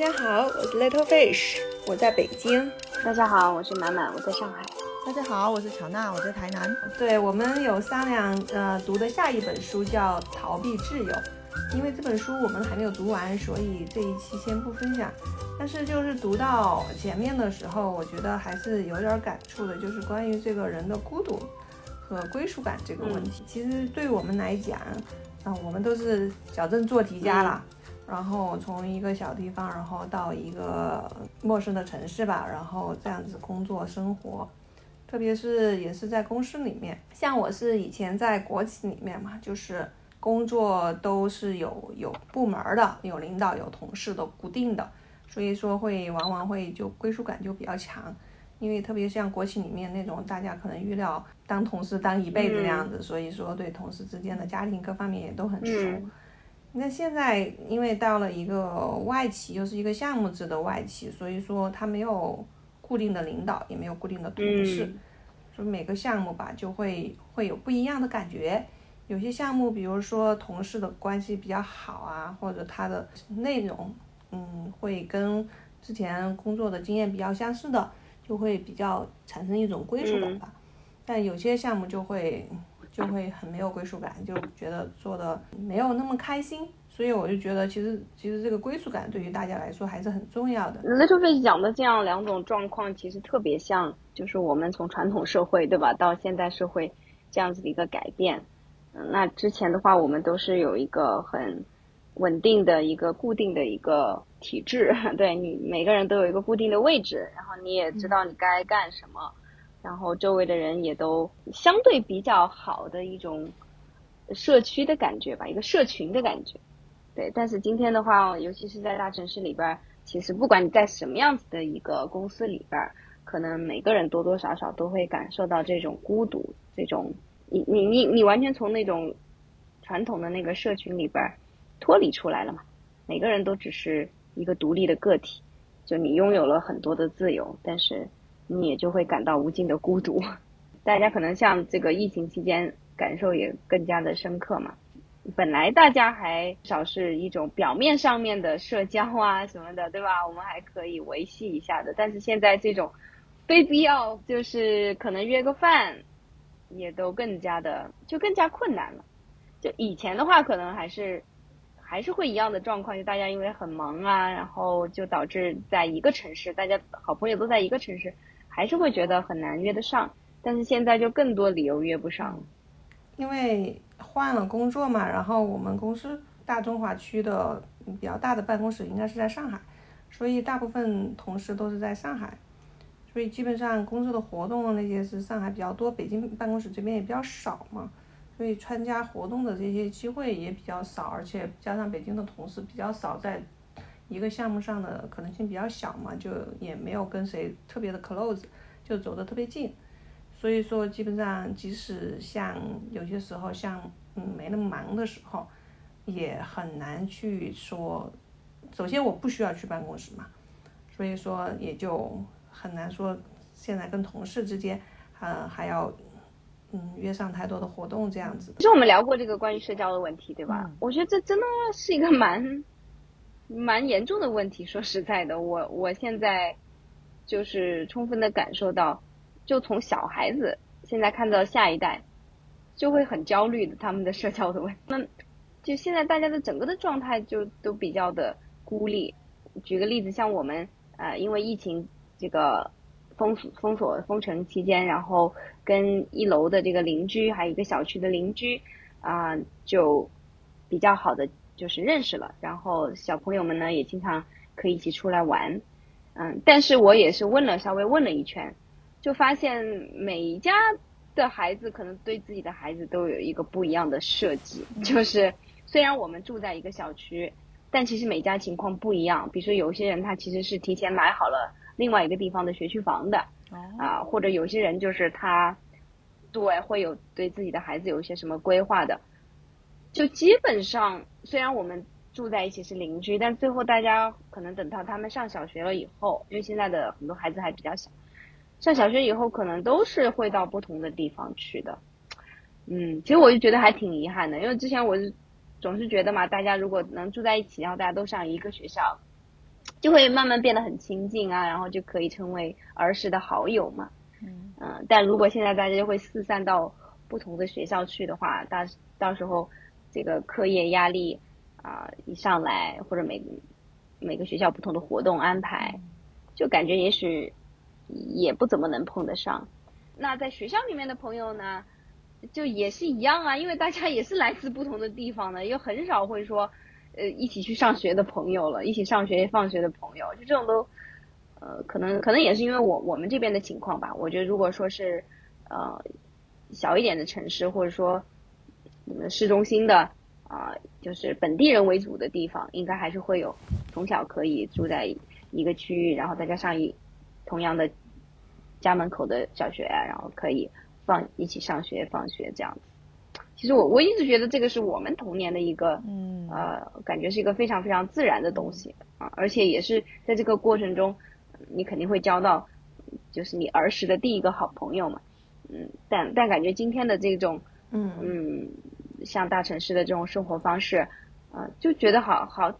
家好，我是 Little Fish，我在北京。大家好，我是满满，我在上海。大家好，我是乔娜，我在台南。对我们有商量，呃，读的下一本书叫《逃避挚友》，因为这本书我们还没有读完，所以这一期先不分享。但是就是读到前面的时候，我觉得还是有点感触的，就是关于这个人的孤独和归属感这个问题。其实对我们来讲，啊，我们都是小镇做题家了。然后从一个小地方，然后到一个陌生的城市吧，然后这样子工作生活，特别是也是在公司里面，像我是以前在国企里面嘛，就是工作都是有有部门的，有领导有同事的固定的，所以说会往往会就归属感就比较强，因为特别像国企里面那种大家可能预料当同事当一辈子那样子，所以说对同事之间的家庭各方面也都很熟。那现在因为到了一个外企，又是一个项目制的外企，所以说他没有固定的领导，也没有固定的同事，所以每个项目吧就会会有不一样的感觉。有些项目，比如说同事的关系比较好啊，或者他的内容，嗯，会跟之前工作的经验比较相似的，就会比较产生一种归属感吧。但有些项目就会。就会很没有归属感，就觉得做的没有那么开心，所以我就觉得其实其实这个归属感对于大家来说还是很重要的。Little Fish 讲的这样两种状况，其实特别像，就是我们从传统社会对吧，到现代社会这样子的一个改变。嗯，那之前的话，我们都是有一个很稳定的一个固定的一个体制，对你每个人都有一个固定的位置，然后你也知道你该干什么。然后周围的人也都相对比较好的一种社区的感觉吧，一个社群的感觉。对，但是今天的话，尤其是在大城市里边，其实不管你在什么样子的一个公司里边，可能每个人多多少少都会感受到这种孤独，这种你你你你完全从那种传统的那个社群里边脱离出来了嘛？每个人都只是一个独立的个体，就你拥有了很多的自由，但是。你也就会感到无尽的孤独，大家可能像这个疫情期间感受也更加的深刻嘛。本来大家还少是一种表面上面的社交啊什么的，对吧？我们还可以维系一下的。但是现在这种非必要，就是可能约个饭，也都更加的就更加困难了。就以前的话，可能还是还是会一样的状况，就大家因为很忙啊，然后就导致在一个城市，大家好朋友都在一个城市。还是会觉得很难约得上，但是现在就更多理由约不上，因为换了工作嘛。然后我们公司大中华区的比较大的办公室应该是在上海，所以大部分同事都是在上海，所以基本上工作的活动那些是上海比较多，北京办公室这边也比较少嘛，所以参加活动的这些机会也比较少，而且加上北京的同事比较少在。一个项目上的可能性比较小嘛，就也没有跟谁特别的 close，就走得特别近，所以说基本上即使像有些时候像嗯没那么忙的时候，也很难去说，首先我不需要去办公室嘛，所以说也就很难说现在跟同事之间，呃还要嗯约上太多的活动这样子。其实我们聊过这个关于社交的问题，对吧？我觉得这真的是一个蛮。蛮严重的问题，说实在的，我我现在就是充分的感受到，就从小孩子现在看到下一代，就会很焦虑的他们的社交的问题。那就现在大家的整个的状态就都比较的孤立。举个例子，像我们呃，因为疫情这个封锁封锁封城期间，然后跟一楼的这个邻居，还有一个小区的邻居啊，就比较好的。就是认识了，然后小朋友们呢也经常可以一起出来玩，嗯，但是我也是问了稍微问了一圈，就发现每一家的孩子可能对自己的孩子都有一个不一样的设计，就是虽然我们住在一个小区，但其实每家情况不一样。比如说有些人他其实是提前买好了另外一个地方的学区房的，啊，或者有些人就是他对会有对自己的孩子有一些什么规划的。就基本上，虽然我们住在一起是邻居，但最后大家可能等到他们上小学了以后，因为现在的很多孩子还比较小，上小学以后可能都是会到不同的地方去的。嗯，其实我就觉得还挺遗憾的，因为之前我是总是觉得嘛，大家如果能住在一起，然后大家都上一个学校，就会慢慢变得很亲近啊，然后就可以成为儿时的好友嘛。嗯但如果现在大家就会四散到不同的学校去的话，到到时候这个课业压力啊一上来，或者每每个学校不同的活动安排，就感觉也许也不怎么能碰得上。那在学校里面的朋友呢，就也是一样啊，因为大家也是来自不同的地方的，又很少会说。呃，一起去上学的朋友了，一起上学放学的朋友，就这种都，呃，可能可能也是因为我我们这边的情况吧。我觉得如果说是呃小一点的城市，或者说你们市中心的啊，就是本地人为主的地方，应该还是会有从小可以住在一个区域，然后再加上一同样的家门口的小学，然后可以放一起上学放学这样子。其实我我一直觉得这个是我们童年的一个，嗯，呃，感觉是一个非常非常自然的东西啊，而且也是在这个过程中，你肯定会交到，就是你儿时的第一个好朋友嘛，嗯，但但感觉今天的这种，嗯嗯，像大城市的这种生活方式，啊，就觉得好好，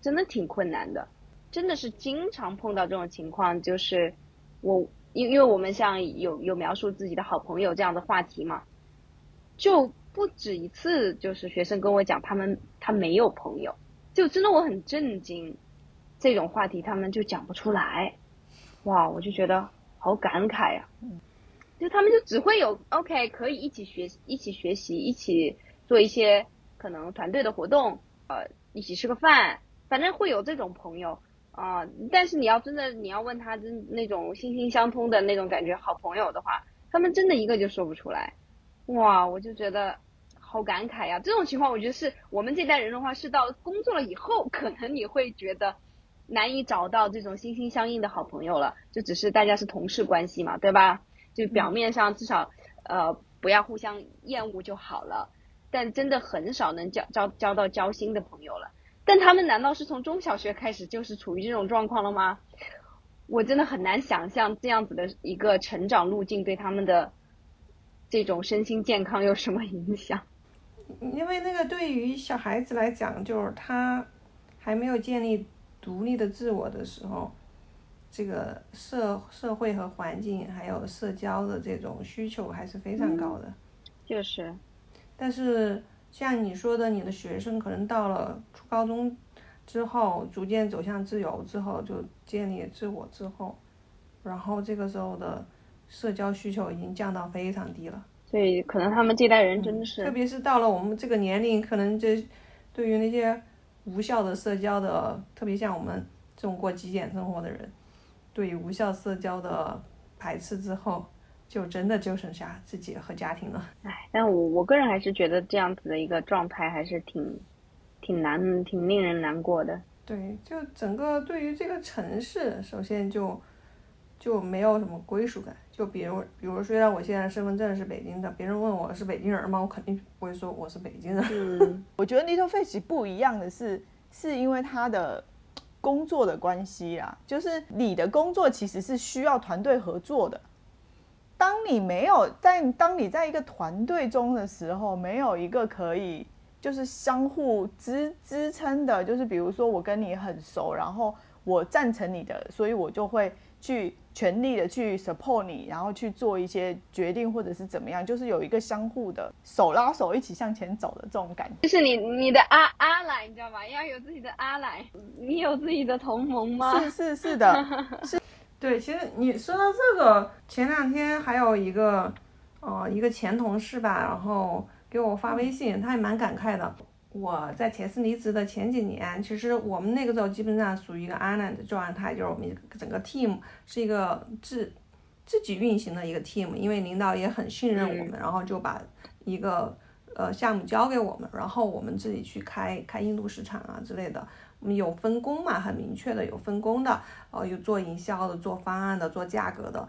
真的挺困难的，真的是经常碰到这种情况，就是我因因为我们像有有描述自己的好朋友这样的话题嘛，就。不止一次，就是学生跟我讲，他们他没有朋友，就真的我很震惊，这种话题他们就讲不出来，哇，我就觉得好感慨呀，就他们就只会有 OK 可以一起学一起学习，一起做一些可能团队的活动，呃，一起吃个饭，反正会有这种朋友啊，但是你要真的你要问他真那种心心相通的那种感觉好朋友的话，他们真的一个就说不出来，哇，我就觉得。好感慨呀！这种情况，我觉得是我们这代人的话，是到工作了以后，可能你会觉得难以找到这种心心相印的好朋友了。就只是大家是同事关系嘛，对吧？就表面上至少呃不要互相厌恶就好了。但真的很少能交交交到交心的朋友了。但他们难道是从中小学开始就是处于这种状况了吗？我真的很难想象这样子的一个成长路径对他们的这种身心健康有什么影响。因为那个对于小孩子来讲，就是他还没有建立独立的自我的时候，这个社社会和环境还有社交的这种需求还是非常高的。就是。但是像你说的，你的学生可能到了初高中之后，逐渐走向自由之后，就建立自我之后，然后这个时候的社交需求已经降到非常低了。所以可能他们这代人真的是，特别是到了我们这个年龄，可能这对于那些无效的社交的，特别像我们这种过极简生活的人，对于无效社交的排斥之后，就真的就剩下自己和家庭了。唉，但我我个人还是觉得这样子的一个状态还是挺挺难、挺令人难过的。对，就整个对于这个城市，首先就就没有什么归属感。就比如，比如虽然我现在身份证是北京的，别人问我是北京人吗？我肯定不会说我是北京人。嗯，我觉得 Little Face 不一样的是，是因为他的工作的关系啊，就是你的工作其实是需要团队合作的。当你没有在，当你在一个团队中的时候，没有一个可以就是相互支支撑的，就是比如说我跟你很熟，然后我赞成你的，所以我就会。去全力的去 support 你，然后去做一些决定，或者是怎么样，就是有一个相互的手拉手一起向前走的这种感觉。就是你你的阿阿来，你知道吗？要有自己的阿来，你有自己的同盟吗？是是是的，是。对，其实你说到这个，前两天还有一个，呃，一个前同事吧，然后给我发微信，他也蛮感慨的。我在前司离职的前几年，其实我们那个时候基本上属于一个 island 的状态，就是我们整个 team 是一个自自己运行的一个 team，因为领导也很信任我们，然后就把一个呃项目交给我们，然后我们自己去开开印度市场啊之类的。我们有分工嘛，很明确的有分工的，呃，有做营销的，做方案的，做价格的，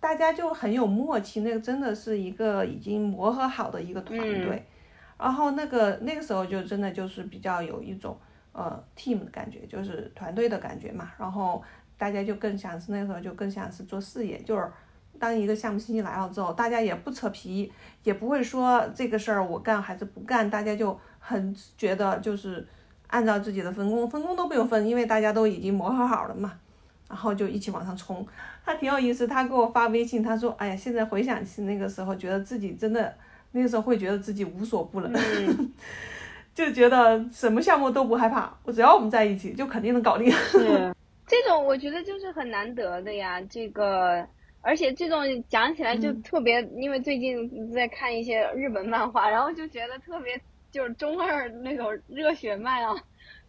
大家就很有默契，那个真的是一个已经磨合好的一个团队。然后那个那个时候就真的就是比较有一种呃 team 的感觉，就是团队的感觉嘛。然后大家就更像是那个时候就更像是做事业，就是当一个项目信息来了之后，大家也不扯皮，也不会说这个事儿我干还是不干，大家就很觉得就是按照自己的分工，分工都不用分，因为大家都已经磨合好了嘛，然后就一起往上冲。他挺有意思，他给我发微信，他说：“哎呀，现在回想起那个时候，觉得自己真的那个时候会觉得自己无所不能，就觉得什么项目都不害怕，我只要我们在一起，就肯定能搞定。”是这种，我觉得就是很难得的呀。这个，而且这种讲起来就特别，因为最近在看一些日本漫画，然后就觉得特别。就是中二那种热血漫啊，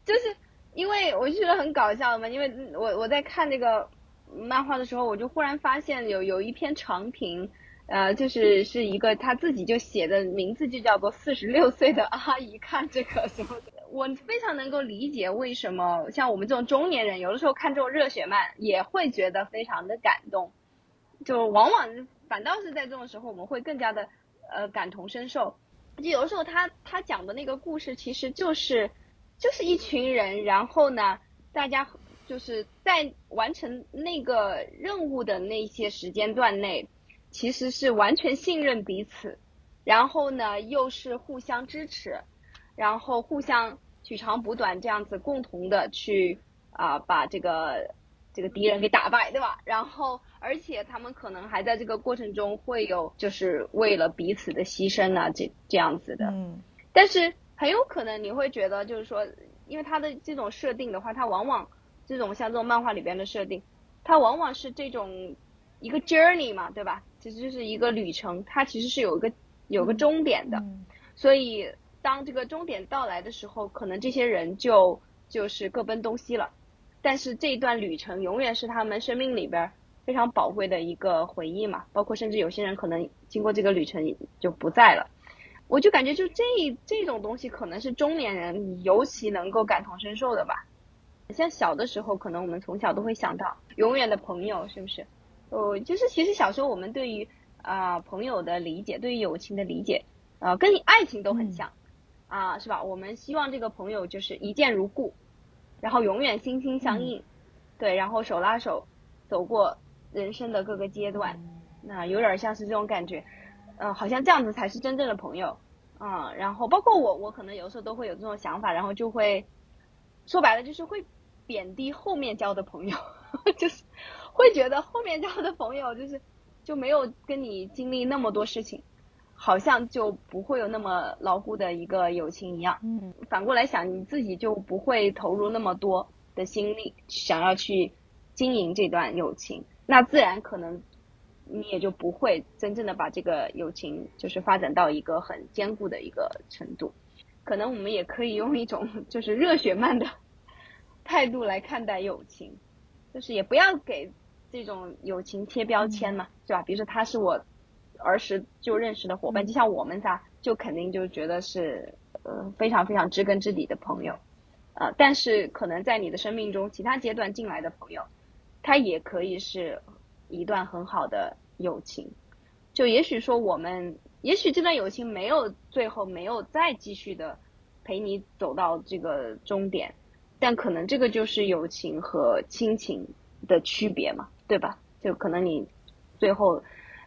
就是因为我就觉得很搞笑嘛，因为我我在看那个漫画的时候，我就忽然发现有有一篇长评，呃，就是是一个他自己就写的名字就叫做四十六岁的阿姨看这个什么，我非常能够理解为什么像我们这种中年人，有的时候看这种热血漫也会觉得非常的感动，就往往反倒是在这种时候，我们会更加的呃感同身受。就有的时候，他他讲的那个故事，其实就是就是一群人，然后呢，大家就是在完成那个任务的那些时间段内，其实是完全信任彼此，然后呢，又是互相支持，然后互相取长补短，这样子共同的去啊把这个。这个敌人给打败，对吧？然后，而且他们可能还在这个过程中会有，就是为了彼此的牺牲啊，这这样子的。嗯。但是很有可能你会觉得，就是说，因为它的这种设定的话，它往往这种像这种漫画里边的设定，它往往是这种一个 journey 嘛，对吧？其实就是一个旅程，它其实是有一个有个终点的。嗯。所以当这个终点到来的时候，可能这些人就就是各奔东西了。但是这一段旅程永远是他们生命里边非常宝贵的一个回忆嘛，包括甚至有些人可能经过这个旅程就不在了，我就感觉就这这种东西可能是中年人尤其能够感同身受的吧。像小的时候，可能我们从小都会想到永远的朋友，是不是？哦，就是其实小时候我们对于啊朋友的理解，对于友情的理解，啊跟爱情都很像，啊是吧？我们希望这个朋友就是一见如故。然后永远心心相印，对，然后手拉手走过人生的各个阶段，那有点像是这种感觉，嗯，好像这样子才是真正的朋友，嗯，然后包括我，我可能有时候都会有这种想法，然后就会说白了就是会贬低后面交的朋友，就是会觉得后面交的朋友就是就没有跟你经历那么多事情。好像就不会有那么牢固的一个友情一样。嗯，反过来想，你自己就不会投入那么多的心力，想要去经营这段友情，那自然可能你也就不会真正的把这个友情就是发展到一个很坚固的一个程度。可能我们也可以用一种就是热血漫的态度来看待友情，就是也不要给这种友情贴标签嘛，对吧？比如说他是我。儿时就认识的伙伴，就像我们仨，就肯定就觉得是呃非常非常知根知底的朋友，呃，但是可能在你的生命中其他阶段进来的朋友，他也可以是一段很好的友情。就也许说我们，也许这段友情没有最后没有再继续的陪你走到这个终点，但可能这个就是友情和亲情的区别嘛，对吧？就可能你最后。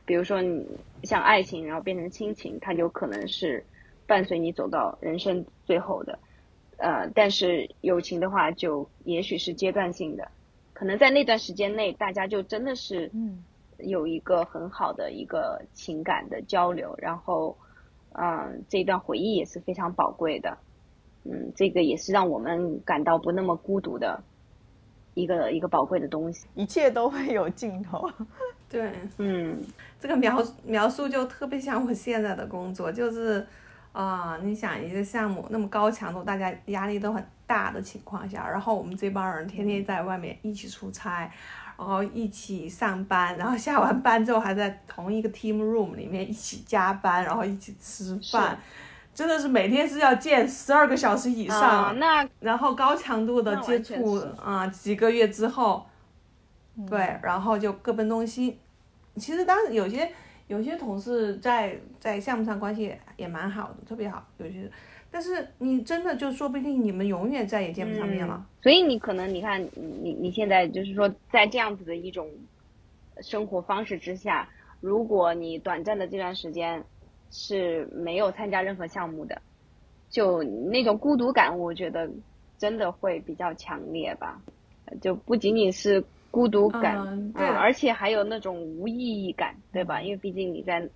比如说，你像爱情，然后变成亲情，它有可能是伴随你走到人生最后的。呃，但是友情的话，就也许是阶段性的，可能在那段时间内，大家就真的是有一个很好的一个情感的交流，然后，嗯，这段回忆也是非常宝贵的。嗯，这个也是让我们感到不那么孤独的一个一个宝贵的东西。一切都会有尽头。对，嗯，这个描描述就特别像我现在的工作，就是啊，你想一个项目那么高强度，大家压力都很大的情况下，然后我们这帮人天天在外面一起出差，然后一起上班，然后下完班之后还在同一个 team room 里面一起加班，然后一起吃饭，真的是每天是要见十二个小时以上，那然后高强度的接触啊，几个月之后。对，然后就各奔东西。其实当时有些有些同事在在项目上关系也蛮好的，特别好。有些，但是你真的就说不定你们永远再也见不上面了。所以你可能你看你你现在就是说在这样子的一种生活方式之下，如果你短暂的这段时间是没有参加任何项目的，就那种孤独感，我觉得真的会比较强烈吧，就不仅仅是孤独感，嗯对啊而且还有那种无意义感，对吧？因为毕竟你在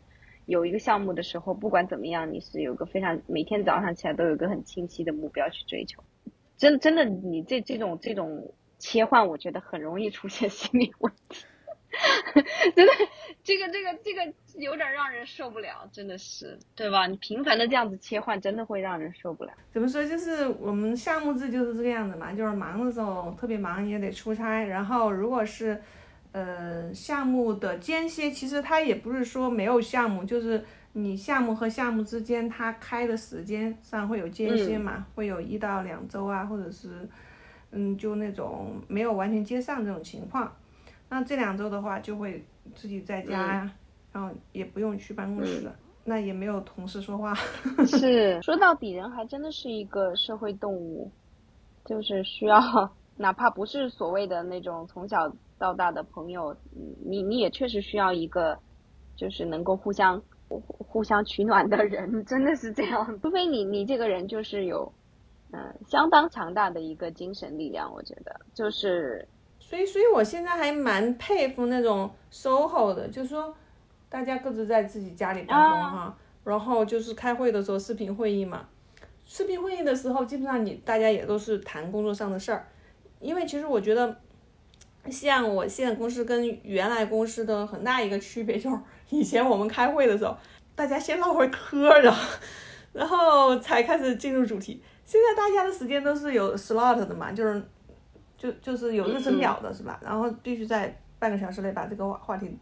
有一个项目的时候，不管怎么样，你是有个非常每天早上起来都有一个很清晰的目标去追求。真真的，你这这种这种切换，我觉得很容易出现心理问题。真的，这个这个这个有点让人受不了，真的是，对吧？你频繁的这样子切换，真的会让人受不了。怎么说？就是我们项目制就是这个样子嘛，就是忙的时候特别忙也得出差，然后如果是呃项目的间歇，其实它也不是说没有项目，就是你项目和项目之间它开的时间上会有间歇嘛，会有一到两周啊，或者是嗯就那种没有完全接上这种情况，那这两周的话就会自己在家呀、然后也不用去办公室了，那也没有同事说话。是，说到底，人还真的是一个社会动物，就是需要，哪怕不是所谓的那种从小到大的朋友，嗯你你也确实需要一个，就是能够互相互互相取暖的人，真的是这样。除非你你这个人就是有，嗯、相当强大的一个精神力量，我觉得就是所以，所以我现在还蛮佩服那种 SOHO 的，就是说大家各自在自己家里办公啊哈，然后就是开会的时候视频会议嘛。视频会议的时候，基本上你大家也都是谈工作上的事儿，因为其实我觉得，像我现在公司跟原来公司的很大一个区别就是，以前我们开会的时候，大家先唠会嗑，然后然后才开始进入主题。现在大家的时间都是有 slot 的嘛，就是就就是有日程表的是吧？然后必须在半个小时内把这个话话题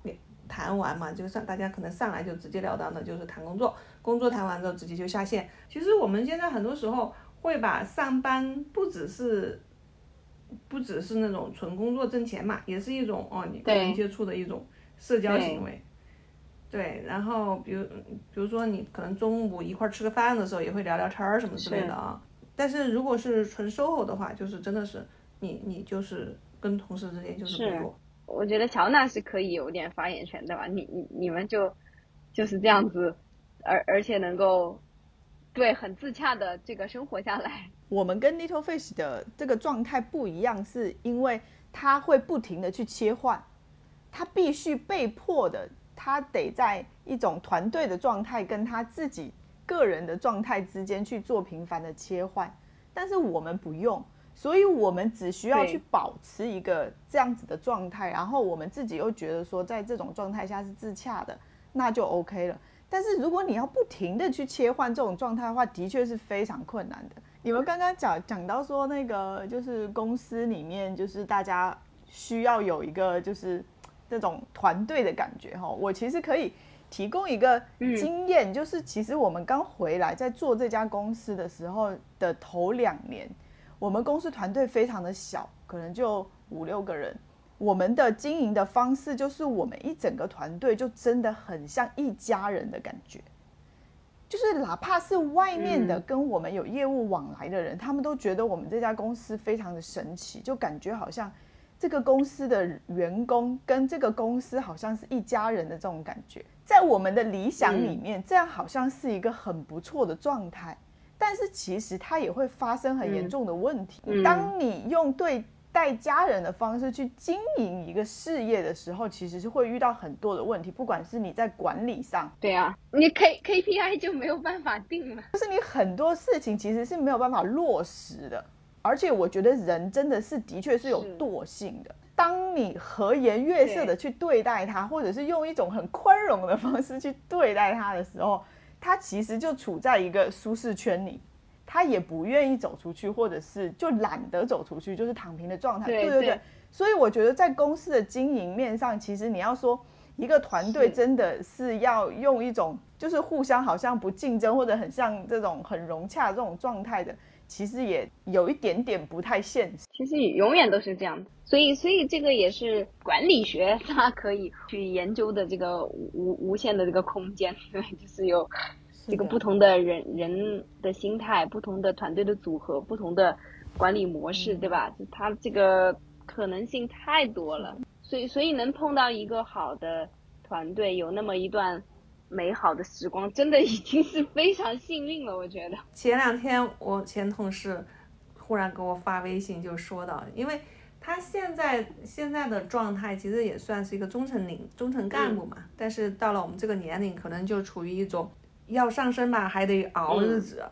谈完嘛，就上大家可能上来就直截了当的就是谈工作，工作谈完之后直接就下线。其实我们现在很多时候会把上班不只是不只是那种纯工作挣钱嘛，也是一种哦你跟人接触的一种社交行为。对，然后比如比如说你可能中午一块儿吃个饭的时候也会聊聊天儿什么之类的啊。但是如果是纯 SOHO 的话，就是真的是你你就是跟同事之间就是是工作。我觉得乔娜是可以有点发言权的吧？你你你们就就是这样子，而而且能够对很自洽的这个生活下来。我们跟 Little Fish 的这个状态不一样，是因为他会不停的去切换，他必须被迫的，他得在一种团队的状态跟他自己个人的状态之间去做频繁的切换，但是我们不用，所以我们只需要去保持一个这样子的状态，然后我们自己又觉得说在这种状态下是自洽的，那就 OK 了。但是如果你要不停的去切换这种状态的话，的确是非常困难的。你们刚刚讲讲到说那个就是公司里面就是大家需要有一个就是这种团队的感觉哈，我其实可以提供一个经验，就是其实我们刚回来在做这家公司的时候的头两年，我们公司团队非常的小，可能就五六个人。我们的经营的方式就是我们一整个团队就真的很像一家人的感觉，就是哪怕是外面的跟我们有业务往来的人，他们都觉得我们这家公司非常的神奇，就感觉好像这个公司的员工跟这个公司好像是一家人的这种感觉。在我们的理想里面，这样好像是一个很不错的状态，但是其实它也会发生很严重的问题。嗯当你用对待家人的方式去经营一个事业的时候，其实是会遇到很多的问题，不管是你在管理上，对啊，你 K KPI 就没有办法定了。就是你很多事情其实是没有办法落实的。而且我觉得人真的是的确是有惰性的。当你和颜悦色的去对待他，或者是用一种很宽容的方式去对待他的时候，他其实就处在一个舒适圈里，他也不愿意走出去，或者是就懒得走出去，就是躺平的状态。对对对对所以我觉得在公司的经营面上，其实你要说一个团队真的是要用一种就是互相好像不竞争，或者很像这种很融洽这种状态的，其实也有一点点不太现实。其实永远都是这样的，所以所以这个也是管理学它可以去研究的这个无无限的这个空间，对，就是有这个不同的人人的心态、不同的团队的组合、不同的管理模式，对吧？就它这个可能性太多了，所以所以能碰到一个好的团队，有那么一段美好的时光，真的已经是非常幸运了，我觉得。前两天我前同事忽然给我发微信就说到，因为他现在现在的状态其实也算是一个中层领中层干部嘛，但是到了我们这个年龄，可能就处于一种要上升吧，还得熬日子，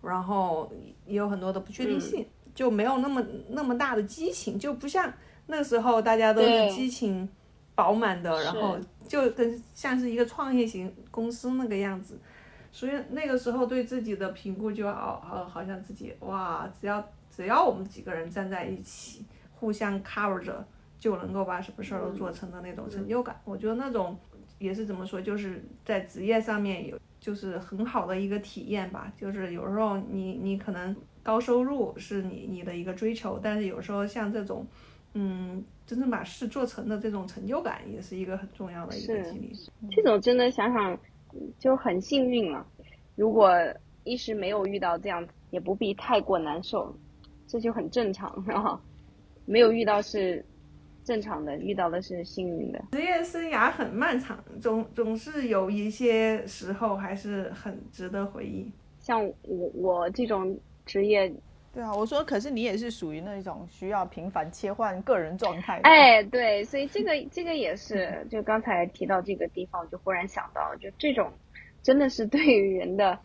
然后也有很多的不确定性，就没有那么那么大的激情，就不像那时候大家都是激情饱满的，然后就跟像是一个创业型公司那个样子。所以那个时候对自己的评估就好，好，好像自己哇，只要只要我们几个人站在一起，互相 cover 着，就能够把什么事儿都做成的那种成就感。我觉得那种也是怎么说，就是在职业上面有就是很好的一个体验吧。就是有时候你你可能高收入是你你的一个追求，但是有时候像这种，嗯，真正把事做成的这种成就感，也是一个很重要的一个激励。这种真的想想。就很幸运了，如果一时没有遇到这样，也不必太过难受，这就很正常，然后没有遇到是正常的，遇到的是幸运的。职业生涯很漫长，总总是有一些时候还是很值得回忆。像我我这种职业。对啊，我说，可是你也是属于那种需要频繁切换个人状态。哎，对，所以这个 这个也是，就刚才提到这个地方，我就忽然想到，就这种真的是对于人的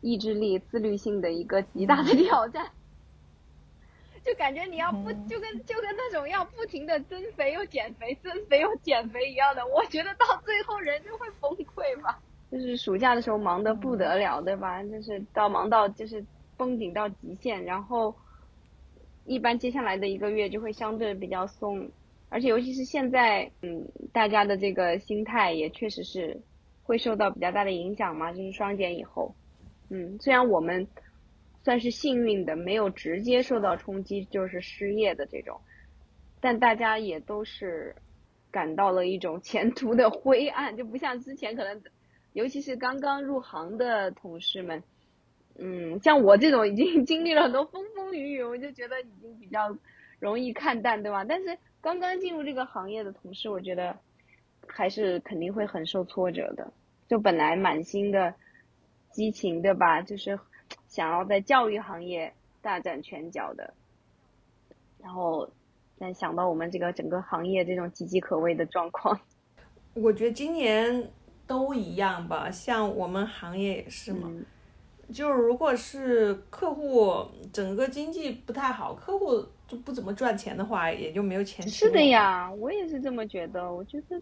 意志力、自律性的一个极大的挑战。就感觉你要不就跟就跟那种要不停的增肥又减肥、增肥又减肥一样的，我觉得到最后人就会崩溃吧。就是暑假的时候忙得不得了，对吧？就是到忙到就是。绷紧到极限，然后一般接下来的一个月就会相对比较松，而且尤其是现在，嗯，大家的这个心态也确实是会受到比较大的影响嘛，就是双减以后，嗯，虽然我们算是幸运的，没有直接受到冲击，就是失业的这种，但大家也都是感到了一种前途的灰暗，就不像之前可能，尤其是刚刚入行的同事们。嗯，像我这种已经 经历了很多风风雨雨，我就觉得已经比较容易看淡，对吧？但是刚刚进入这个行业的同事，我觉得还是肯定会很受挫折的。就本来满心的激情，对吧？就是 想要在教育行业大展拳脚的，然后但想到我们这个整个行业这种岌岌可危的状况，我觉得今年都一样吧，像我们行业也是嘛。就是如果是客户整个经济不太好，客户就不怎么赚钱的话，也就没有钱。是的呀，我也是这么觉得。我觉得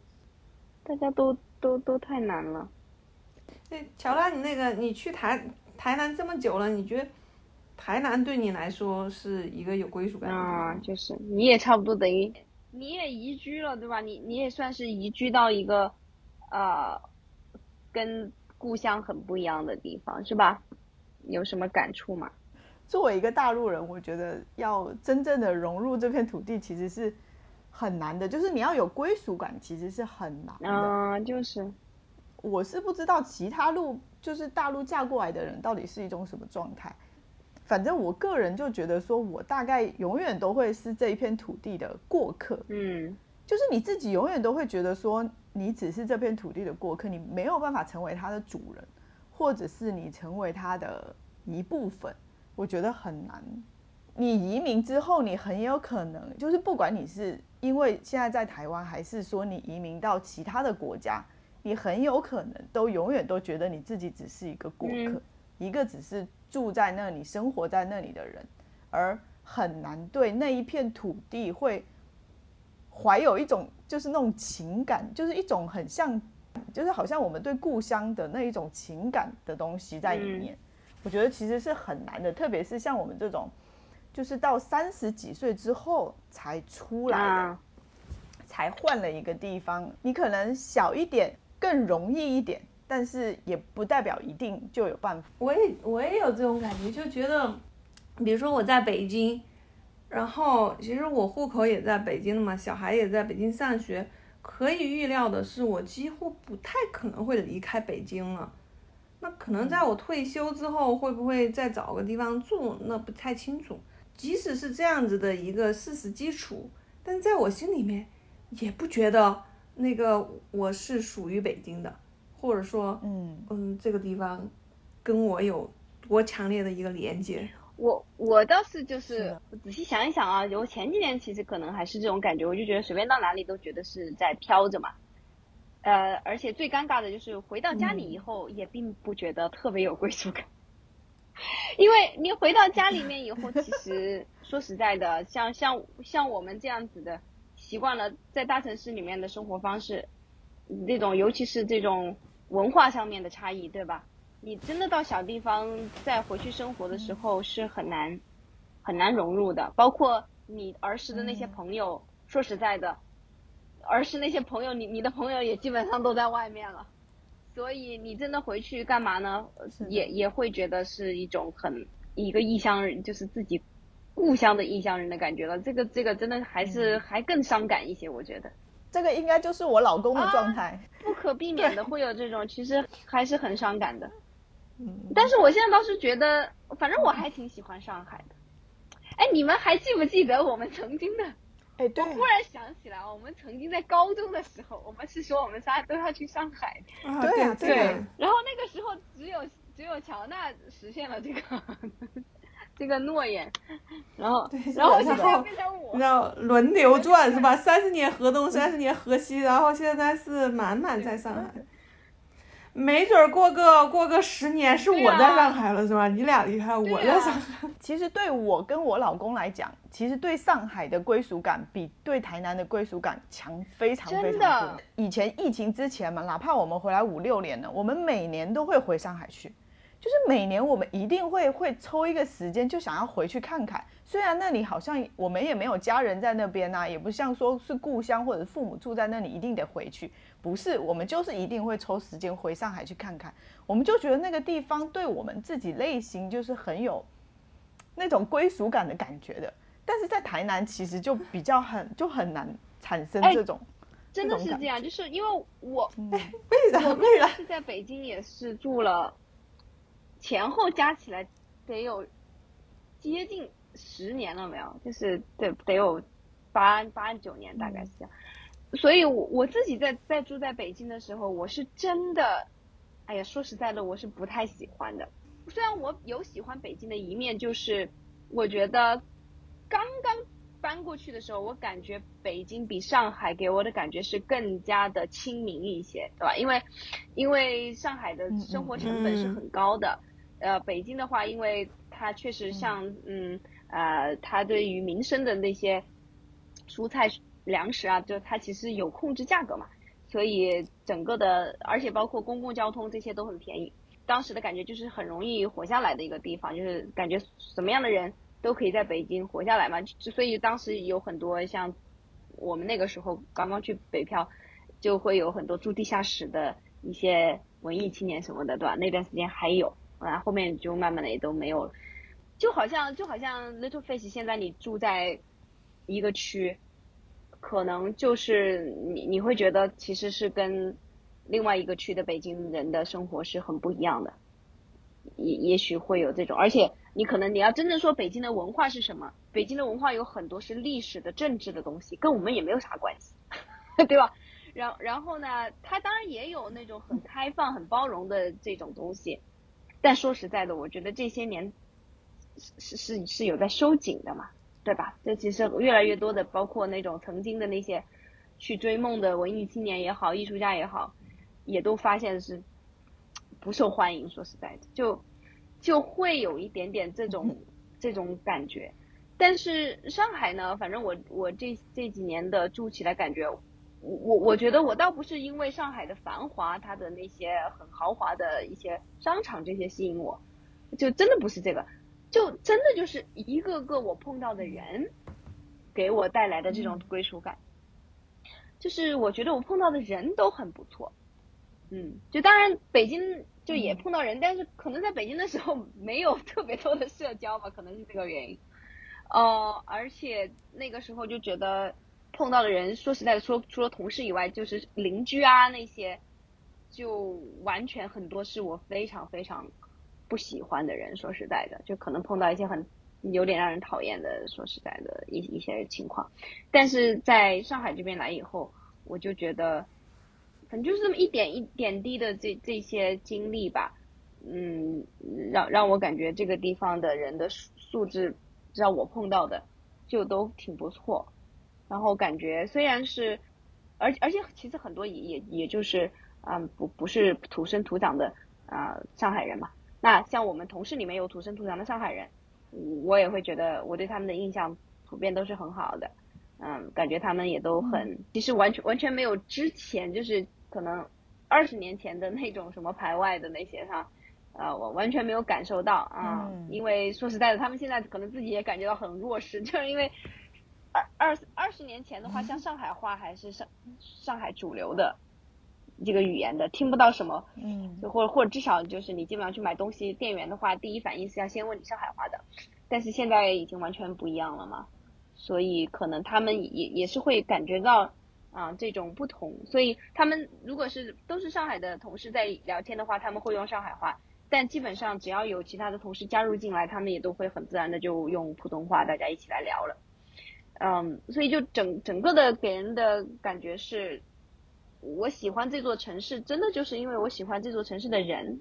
大家都都都太难了。哎，乔拉，你那个你去台台南这么久了，你觉得台南对你来说是一个有归属感的啊？就是你也差不多等于你也移居了，对吧？你你也算是移居到一个呃跟故乡很不一样的地方，是吧？有什么感触吗？作为一个大陆人，我觉得要真正的融入这片土地，其实是很难的。就是你要有归属感，其实是很难的。啊，就是，我是不知道其他路，就是大陆嫁过来的人到底是一种什么状态。反正我个人就觉得，说我大概永远都会是这一片土地的过客。嗯，就是你自己永远都会觉得说，你只是这片土地的过客，你没有办法成为它的主人。或者是你成为它的一部分，我觉得很难。你移民之后，你很有可能就是不管你是因为现在在台湾，还是说你移民到其他的国家，你很有可能都永远都觉得你自己只是一个过客，一个只是住在那里、生活在那里的人，而很难对那一片土地会怀有一种就是那种情感，就是一种很像。就是好像我们对故乡的那一种情感的东西在里面，我觉得其实是很难的，特别是像我们这种，就是到三十几岁之后才出来的，才换了一个地方，你可能小一点更容易一点，但是也不代表一定就有办法。我也我也有这种感觉，就觉得，比如说我在北京，然后其实我户口也在北京的嘛，小孩也在北京上学。可以预料的是，我几乎不太可能会离开北京了。那可能在我退休之后，会不会再找个地方住，那不太清楚。即使是这样子的一个事实基础，但在我心里面，也不觉得那个我是属于北京的，或者说，嗯嗯，这个地方跟我有多强烈的一个连接。我我倒是就是是仔细想一想啊，我前几年其实可能还是这种感觉，我就觉得随便到哪里都觉得是在飘着嘛。呃，而且最尴尬的就是回到家里以后，也并不觉得特别有归属感，因为你回到家里面以后，其实 说实在的，像像像我们这样子的，习惯了在大城市里面的生活方式，那种尤其是这种文化上面的差异，对吧？你真的到小地方再回去生活的时候是很难很难融入的，包括你儿时的那些朋友，说实在的，儿时那些朋友，你你的朋友也基本上都在外面了，所以你真的回去干嘛呢？也也会觉得是一种很一个异乡人，就是自己故乡的异乡人的感觉了。这个这个真的还是还更伤感一些，我觉得。这个应该就是我老公的状态。不可避免的会有这种，其实还是很伤感的。嗯，但是我现在倒是觉得，反正我还挺喜欢上海的。哎，你们还记不记得我们曾经的？哎，对我，忽然想起来，我们曾经在高中的时候，我们是说我们仨都要去上海。啊对对然后那个时候只有只有乔娜实现了这个 这个诺言，然后然后现在变成我你知。道轮流转是吧？三十年河东，三十年河西，然后现在是满满在上海。没准儿过个过个十年是我在上海了是吧？你俩离开，我在上海。其实对我跟我老公来讲，其实对上海的归属感比对台南的归属感强非常非常多。以前疫情之前嘛，哪怕我们回来五六年了，我们每年都会回上海去，就是每年我们一定会会抽一个时间，就想要回去看看。虽然那里好像我们也没有家人在那边呐、也不像说是故乡或者父母住在那里一定得回去，不是，我们就是一定会抽时间回上海去看看。我们就觉得那个地方对我们自己内心就是很有那种归属感的感觉的。但是在台南其实就比较很就很难产生哎这种，真的是这样，就是因为我 为啥？我为啥？是在北京也是住了，前后加起来得有接近十年了没有？就是得得有八八九年，大概是这样。所以我我自己在在住在北京的时候，我是真的，哎呀，说实在的，我是不太喜欢的。虽然我有喜欢北京的一面，就是我觉得刚刚搬过去的时候，我感觉北京比上海给我的感觉是更加的亲民一些，对吧？因为因为上海的生活成本是很高的，呃，北京的话，因为它确实像嗯呃，它对于民生的那些蔬菜粮食啊，就它其实有控制价格嘛，所以整个的，而且包括公共交通这些都很便宜。当时的感觉就是很容易活下来的一个地方，就是感觉什么样的人都可以在北京活下来嘛。就所以当时有很多像我们那个时候刚刚去北漂，就会有很多住地下室的一些文艺青年什么的，对吧？那段时间还有，啊，后面就慢慢的也都没有了。就好像就好像 Little Face 现在你住在一个区，可能就是你你会觉得其实是跟另外一个区的北京人的生活是很不一样的，也也许会有这种，而且你可能你要真正说北京的文化是什么，北京的文化有很多是历史的、政治的东西，跟我们也没有啥关系，对吧？然然后呢，它当然也有那种很开放、很包容的这种东西，但说实在的，我觉得这些年是是是有在收紧的嘛，对吧？这其实越来越多的，包括那种曾经的那些去追梦的文艺青年也好，艺术家也好，也都发现是不受欢迎。说实在的，就就会有一点点这种这种感觉。但是上海呢，反正我我这这几年的住起来感觉，我我我觉得我倒不是因为上海的繁华，它的那些很豪华的一些商场这些吸引我，就真的不是这个，就真的就是一个个我碰到的人，给我带来的这种归属感。就是我觉得我碰到的人都很不错，嗯，就当然北京就也碰到人，但是可能在北京的时候没有特别多的社交吧，可能是这个原因。呃，而且那个时候就觉得碰到的人，说实在的，说除了同事以外，就是邻居啊那些，就完全很多是我非常非常不喜欢的人。说实在的，就可能碰到一些很有点让人讨厌的，说实在的一一些情况。但是在上海这边来以后，我就觉得，反正就是这么一点一点滴的这这些经历吧，嗯，让让我感觉这个地方的人的素素质，让我碰到的就都挺不错。然后感觉虽然是，而而且其实很多也也也就是嗯不不是土生土长的啊上海人嘛。那像我们同事里面有土生土长的上海人，我也会觉得我对他们的印象普遍都是很好的。嗯，感觉他们也都很，其实完全完全没有之前就是可能二十年前的那种什么排外的那些哈，呃，我完全没有感受到啊，因为说实在的，他们现在可能自己也感觉到很弱势，就是因为二二二十年前的话，像上海话还是上上海主流的这个语言的，听不到什么，嗯，就或或者至少就是你基本上去买东西，店员的话第一反应是要先问你上海话的，但是现在已经完全不一样了嘛。所以可能他们也也是会感觉到啊这种不同，所以他们如果是都是上海的同事在聊天的话，他们会用上海话，但基本上只要有其他的同事加入进来，他们也都会很自然的就用普通话，大家一起来聊了。嗯，所以就整整个的给人的感觉是，我喜欢这座城市，真的就是因为我喜欢这座城市的人。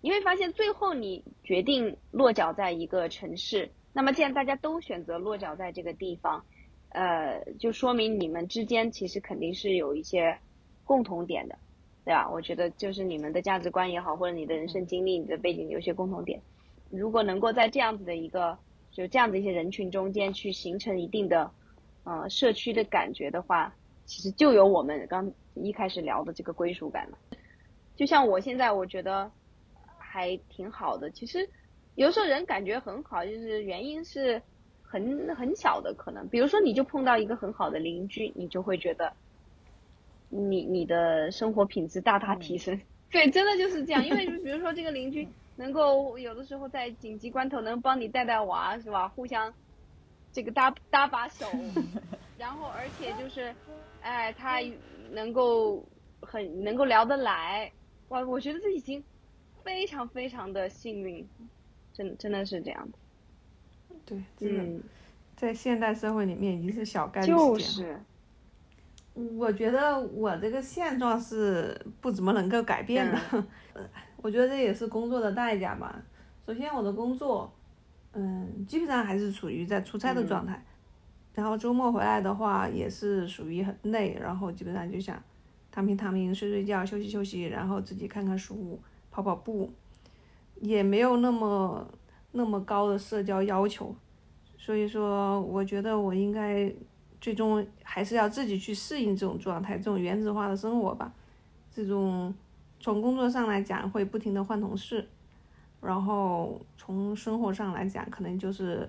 你会发现最后你决定落脚在一个城市。那么，既然大家都选择落脚在这个地方，呃，就说明你们之间其实肯定是有一些共同点的，对吧？我觉得就是你们的价值观也好，或者你的人生经历、你的背景有些共同点。如果能够在这样子的一个就这样的一些人群中间去形成一定的呃社区的感觉的话，其实就有我们刚一开始聊的这个归属感呢。就像我现在，我觉得还挺好的，其实。有时候人感觉很好，就是原因是很很小的可能，比如说你就碰到一个很好的邻居，你就会觉得你你的生活品质大大提升。对，真的就是这样，因为比如说这个邻居 能够有的时候在紧急关头能帮你带带娃，是吧？互相这个搭搭把手，然后而且就是哎，他能够很能够聊得来，哇，我觉得这已经非常非常的幸运。真真的是这样对，真的，在现代社会里面已经是小概率事件了。我觉得我这个现状是不怎么能够改变的，我觉得这也是工作的代价吧。首先，我的工作，嗯，基本上还是处于在出差的状态，然后周末回来的话也是属于很累，然后基本上就想躺平躺平、睡睡觉、休息休息，然后自己看看书、跑跑步。也没有那么那么高的社交要求，所以说我觉得我应该最终还是要自己去适应这种状态，这种原子化的生活吧。这种从工作上来讲会不停的换同事，然后从生活上来讲可能就是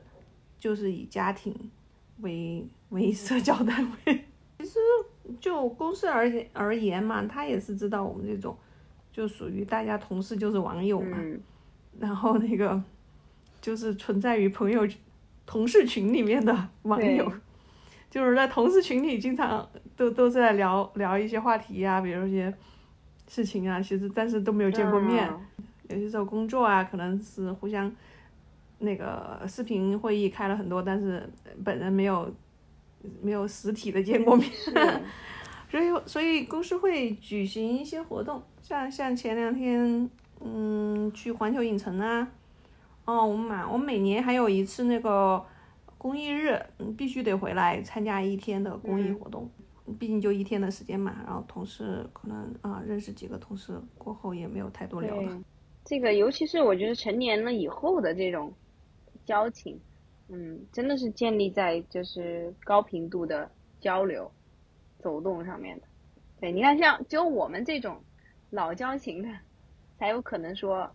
就是以家庭为为社交单位。其实就公司而言而言嘛，他也是知道我们这种就属于大家同事就是网友嘛。然后那个就是存在于朋友、同事群里面的网友，就是在同事群里经常都都是在聊聊一些话题呀，比如一些事情啊，其实但是都没有见过面。有些时候工作啊，可能是互相那个视频会议开了很多，但是本人没有没有实体的见过面。所以所以公司会举行一些活动，像像前两天。嗯，去环球影城啊，哦，我们每我每年还有一次那个公益日，嗯，必须得回来参加一天的公益活动，毕竟就一天的时间嘛。然后同事可能啊，认识几个同事过后也没有太多聊了。这个尤其是我觉得成年了以后的这种交情，嗯，真的是建立在就是高频度的交流、走动上面的。对，你看像只有我们这种老交情的。才有可能说，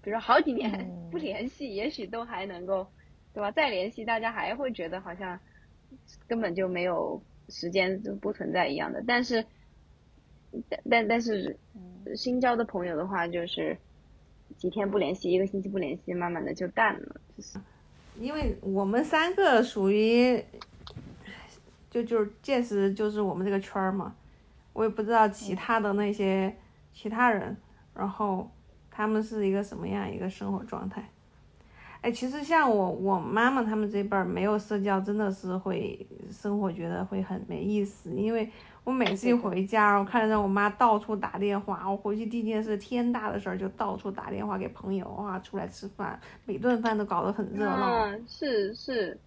比如说好几年 不联系，也许都还能够，对吧？再联系，大家还会觉得好像根本就没有时间就不存在一样的。但是，但但但是，新交的朋友的话，就是几天不联系，一个星期不联系，慢慢的就淡了。就是因为我们三个属于，就就是见识就是我们这个圈儿嘛，我也不知道其他的那些其他人。然后他们是一个什么样一个生活状态？哎，其实像我我妈妈他们这辈儿没有社交，真的是会生活觉得会很没意思。因为我每次一回家，我看着我妈到处打电话，我回去第一件事天大的事儿就到处打电话给朋友啊，出来吃饭，每顿饭都搞得很热闹。嗯，是是，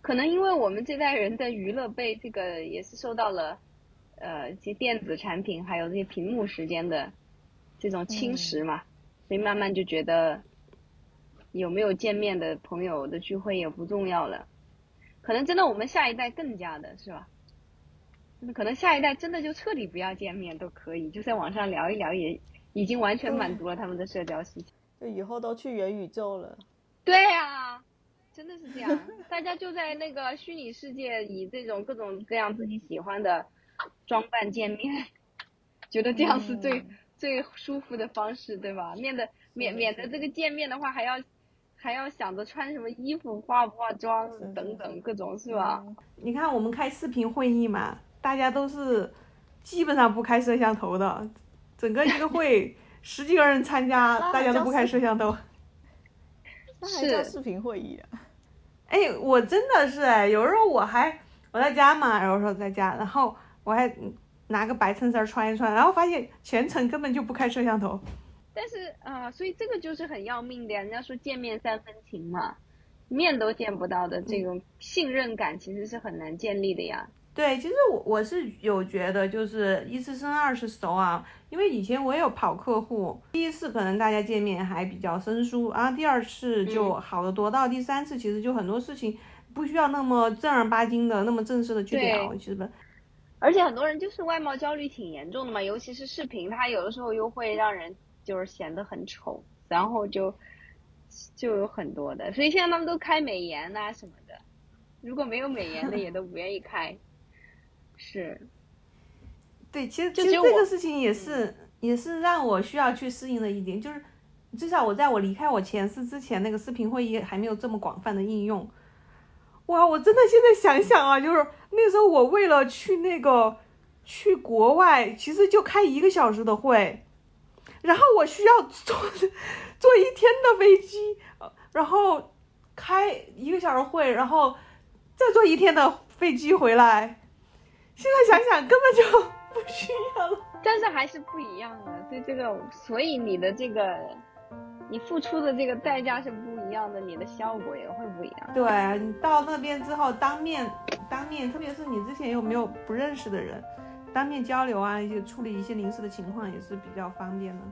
可能因为我们这代人的娱乐被这个也是受到了，呃，及电子产品还有这些屏幕时间的这种侵蚀嘛，所以慢慢就觉得。有没有见面的朋友的聚会也不重要了，可能真的我们下一代更加的是吧？那可能下一代真的就彻底不要见面都可以，就在网上聊一聊也已经完全满足了他们的社交需求。就以后都去元宇宙了。对呀，真的是这样，大家就在那个虚拟世界以这种各种各样自己喜欢的装扮见面，觉得这样是最最舒服的方式，对吧？免得免免得这个见面的话还要。还要想着穿什么衣服、化不化妆等等各种是吧？你看我们开视频会议嘛，大家都是基本上不开摄像头的，整个一个会 十几个人参加，大家都不开摄像头。那还叫视频会议啊？哎，我真的是哎，有时候我还我在家嘛，有时候在家，然后我还拿个白衬衫穿一穿，然后发现全程根本就不开摄像头。但是啊，所以这个就是很要命的呀。人家说见面三分情嘛，面都见不到的这种信任感其实是很难建立的呀。对，其实我我是有觉得，就是一次生二次熟啊。因为以前我也有跑客户，第一次可能大家见面还比较生疏，然后第二次就好得多，到第三次其实就很多事情不需要那么正儿八经的、那么正式的去聊，其实。而且很多人就是外貌焦虑挺严重的嘛，尤其是视频，它有的时候又会让人。就是显得很丑，然后就就有很多的，所以现在他们都开美颜呐什么的。如果没有美颜的，也都不愿意开。是，对，其实其实这个事情也是也是让我需要去适应的一点，就是至少我在我离开我前司之前，那个视频会议还没有这么广泛的应用。哇，我真的现在想想啊，就是那时候我为了去那个去国外，其实就开一个小时的会。然后我需要坐 坐一天的飞机，然后开一个小时会，然后再坐一天的飞机回来。现在想想根本就不需要了，但是还是不一样的。所以这个，所以你的这个，你付出的这个代价是不一样的，你的效果也会不一样。对你到那边之后，当面当面，特别是你之前有没有不认识的人。当面交流啊，一些处理一些临时的情况也是比较方便的。